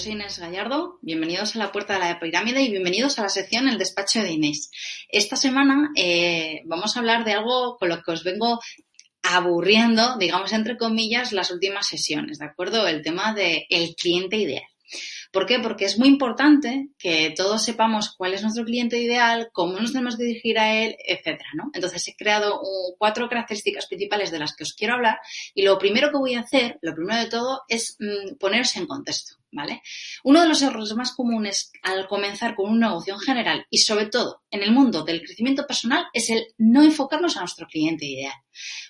soy Inés Gallardo, bienvenidos a la Puerta de la Pirámide y bienvenidos a la sección El Despacho de Inés. Esta semana eh, vamos a hablar de algo con lo que os vengo aburriendo, digamos entre comillas, las últimas sesiones, ¿de acuerdo? El tema del cliente ideal. ¿Por qué? Porque es muy importante que todos sepamos cuál es nuestro cliente ideal, cómo nos tenemos que dirigir a él, etcétera, ¿no? Entonces he creado cuatro características principales de las que os quiero hablar y lo primero que voy a hacer, lo primero de todo, es mm, ponerse en contexto. ¿Vale? Uno de los errores más comunes al comenzar con un negocio en general y sobre todo en el mundo del crecimiento personal es el no enfocarnos a nuestro cliente ideal.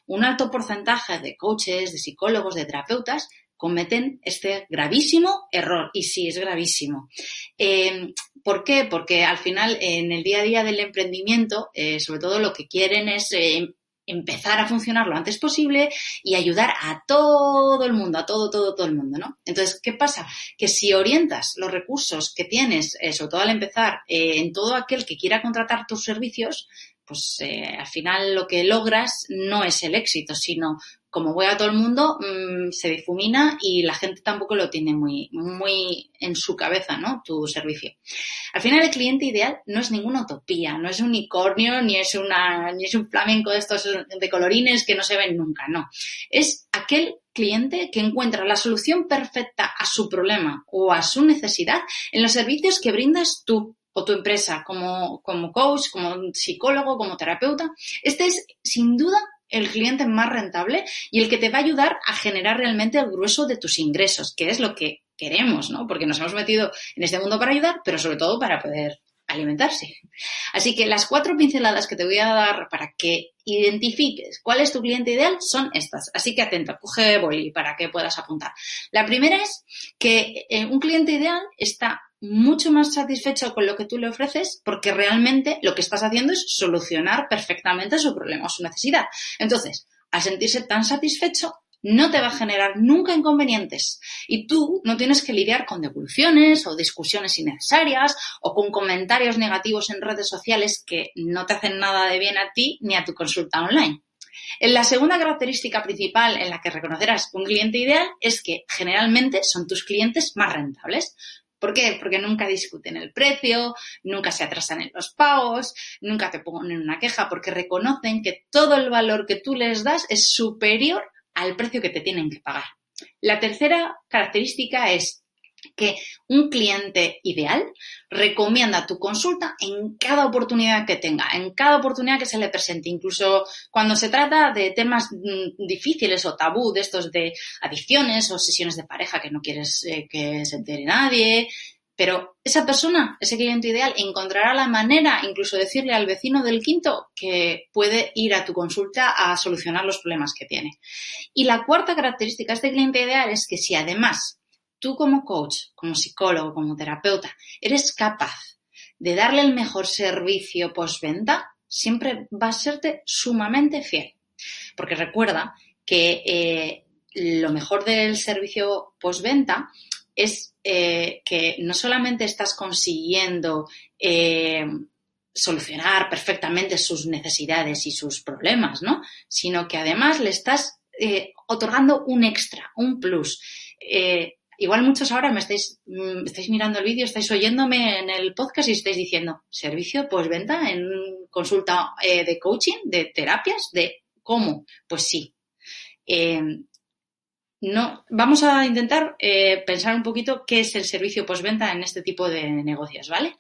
Un alto porcentaje de coaches, de psicólogos, de terapeutas cometen este gravísimo error. Y sí, es gravísimo. Eh, ¿Por qué? Porque al final, en el día a día del emprendimiento, eh, sobre todo lo que quieren es eh, empezar a funcionar lo antes posible y ayudar a todo el mundo, a todo, todo, todo el mundo, ¿no? Entonces, ¿qué pasa? Que si orientas los recursos que tienes, sobre todo al empezar, en todo aquel que quiera contratar tus servicios, pues al final lo que logras no es el éxito, sino como voy a todo el mundo, mm, se difumina y la gente tampoco lo tiene muy, muy en su cabeza, ¿no? Tu servicio. Al final, el cliente ideal no es ninguna utopía, no es un unicornio, ni es una, ni es un flamenco de estos de colorines que no se ven nunca, no. Es aquel cliente que encuentra la solución perfecta a su problema o a su necesidad en los servicios que brindas tú o tu empresa como, como coach, como psicólogo, como terapeuta. Este es, sin duda, el cliente más rentable y el que te va a ayudar a generar realmente el grueso de tus ingresos, que es lo que queremos, ¿no? Porque nos hemos metido en este mundo para ayudar, pero sobre todo para poder alimentarse. Así que las cuatro pinceladas que te voy a dar para que identifiques cuál es tu cliente ideal son estas. Así que atenta, coge boli para que puedas apuntar. La primera es que eh, un cliente ideal está mucho más satisfecho con lo que tú le ofreces porque realmente lo que estás haciendo es solucionar perfectamente su problema o su necesidad. Entonces, al sentirse tan satisfecho, no te va a generar nunca inconvenientes y tú no tienes que lidiar con devoluciones o discusiones innecesarias o con comentarios negativos en redes sociales que no te hacen nada de bien a ti ni a tu consulta online. La segunda característica principal en la que reconocerás un cliente ideal es que generalmente son tus clientes más rentables. ¿Por qué? Porque nunca discuten el precio, nunca se atrasan en los pagos, nunca te ponen una queja porque reconocen que todo el valor que tú les das es superior al precio que te tienen que pagar. La tercera característica es que un cliente ideal recomienda tu consulta en cada oportunidad que tenga, en cada oportunidad que se le presente, incluso cuando se trata de temas mm, difíciles o tabú, de estos de adicciones o sesiones de pareja que no quieres eh, que se entere nadie. Pero esa persona, ese cliente ideal, encontrará la manera, incluso decirle al vecino del quinto, que puede ir a tu consulta a solucionar los problemas que tiene. Y la cuarta característica de este cliente ideal es que si además tú como coach, como psicólogo, como terapeuta, eres capaz de darle el mejor servicio postventa, siempre va a serte sumamente fiel. Porque recuerda que eh, lo mejor del servicio postventa es eh, que no solamente estás consiguiendo eh, solucionar perfectamente sus necesidades y sus problemas, ¿no? Sino que además le estás otorgando un extra, un plus. Igual muchos ahora me estáis, mm, estáis mirando el vídeo, estáis oyéndome en el podcast y estáis diciendo, servicio postventa en consulta eh, de coaching, de terapias, de cómo. Pues sí. Em, no, vamos a intentar eh, pensar un poquito qué es el servicio postventa en este tipo de negocios, ¿vale?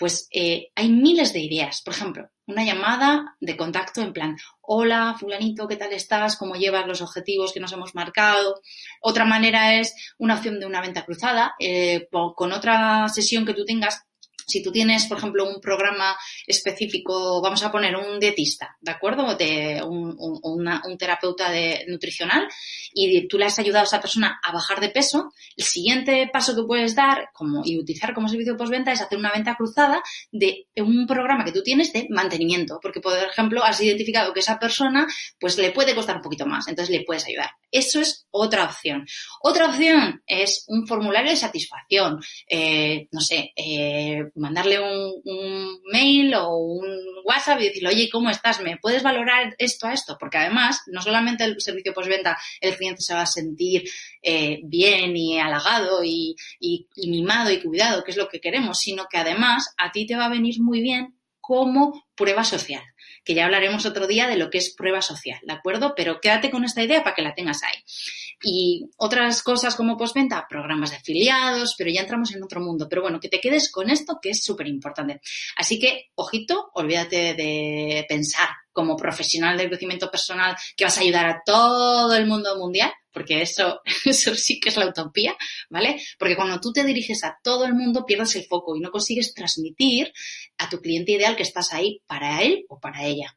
Pues eh, hay miles de ideas. Por ejemplo, una llamada de contacto en plan, hola, fulanito, ¿qué tal estás? ¿Cómo llevas los objetivos que nos hemos marcado? Otra manera es una opción de una venta cruzada, eh, con otra sesión que tú tengas si tú tienes, por ejemplo, un programa específico, vamos a poner un dietista, ¿de acuerdo? De un, terapeuta de, nutricional y tú le has ayudado a esa persona a bajar de peso, el siguiente paso que puedes dar como, y utilizar como servicio postventa es hacer una venta cruzada de un programa que tú tienes de mantenimiento, porque, por ejemplo, has identificado que esa persona pues le puede costar un poquito más, entonces le puedes ayudar. Eso es otra opción. Otra opción es un formulario de satisfacción. Eh, no sé, eh, mandarle un, mail o un WhatsApp y decirle, oye, ¿cómo estás? ¿Me puedes valorar esto a esto? Porque además, no solamente el servicio postventa, el cliente se va a sentir eh, bien y halagado y mimado y cuidado, que es lo que queremos, sino que además a ti te va a venir muy bien como prueba social que ya hablaremos otro día de lo que es prueba social, ¿de acuerdo? Pero quédate con esta idea para que la tengas ahí. Y otras cosas como postventa, programas de afiliados, pero ya entramos en otro mundo. Pero bueno, que te quedes con esto que es súper importante. Así que, ojito, olvídate de pensar como profesional del crecimiento personal que vas a ayudar a todo el mundo mundial, porque eso, eso sí que es la utopía, ¿vale? Porque cuando tú te diriges a todo el mundo pierdes el foco y no consigues transmitir a tu cliente ideal que estás ahí para él o para ella.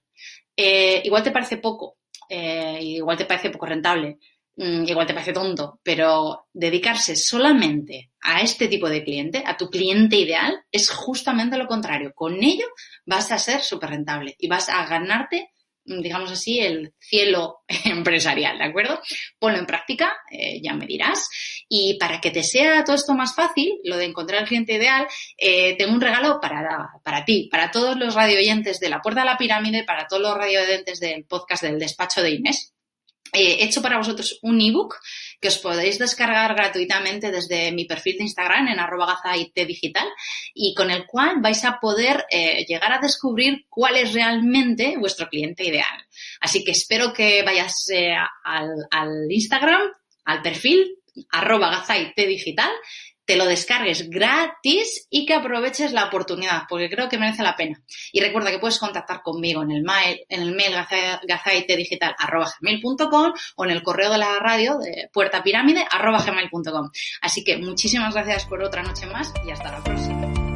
Eh, igual te parece poco, eh, igual te parece poco rentable, Mm, igual te parece tonto, pero dedicarse solamente a este tipo de cliente, a tu cliente ideal, es justamente lo contrario. Con ello vas a ser súper rentable y vas a ganarte, digamos así, el cielo empresarial, ¿de acuerdo? Ponlo en práctica, eh, ya me dirás. Y para que te sea todo esto más fácil, lo de encontrar el cliente ideal, eh, tengo un regalo para, para ti, para todos los radioyentes de la Puerta de la Pirámide, para todos los radioyentes del podcast del despacho de Inés he hecho para vosotros un ebook que os podéis descargar gratuitamente desde mi perfil de Instagram en arroba digital y con el cual vais a poder eh, llegar a descubrir cuál es realmente vuestro cliente ideal. Así que espero que vayas eh, al, al, Instagram, al perfil arroba digital te lo descargues gratis y que aproveches la oportunidad, porque creo que merece la pena. Y recuerda que puedes contactar conmigo en el mail, en el mail gazaitedigital.com o en el correo de la radio de puertapirámide.com. Así que muchísimas gracias por otra noche más y hasta la próxima.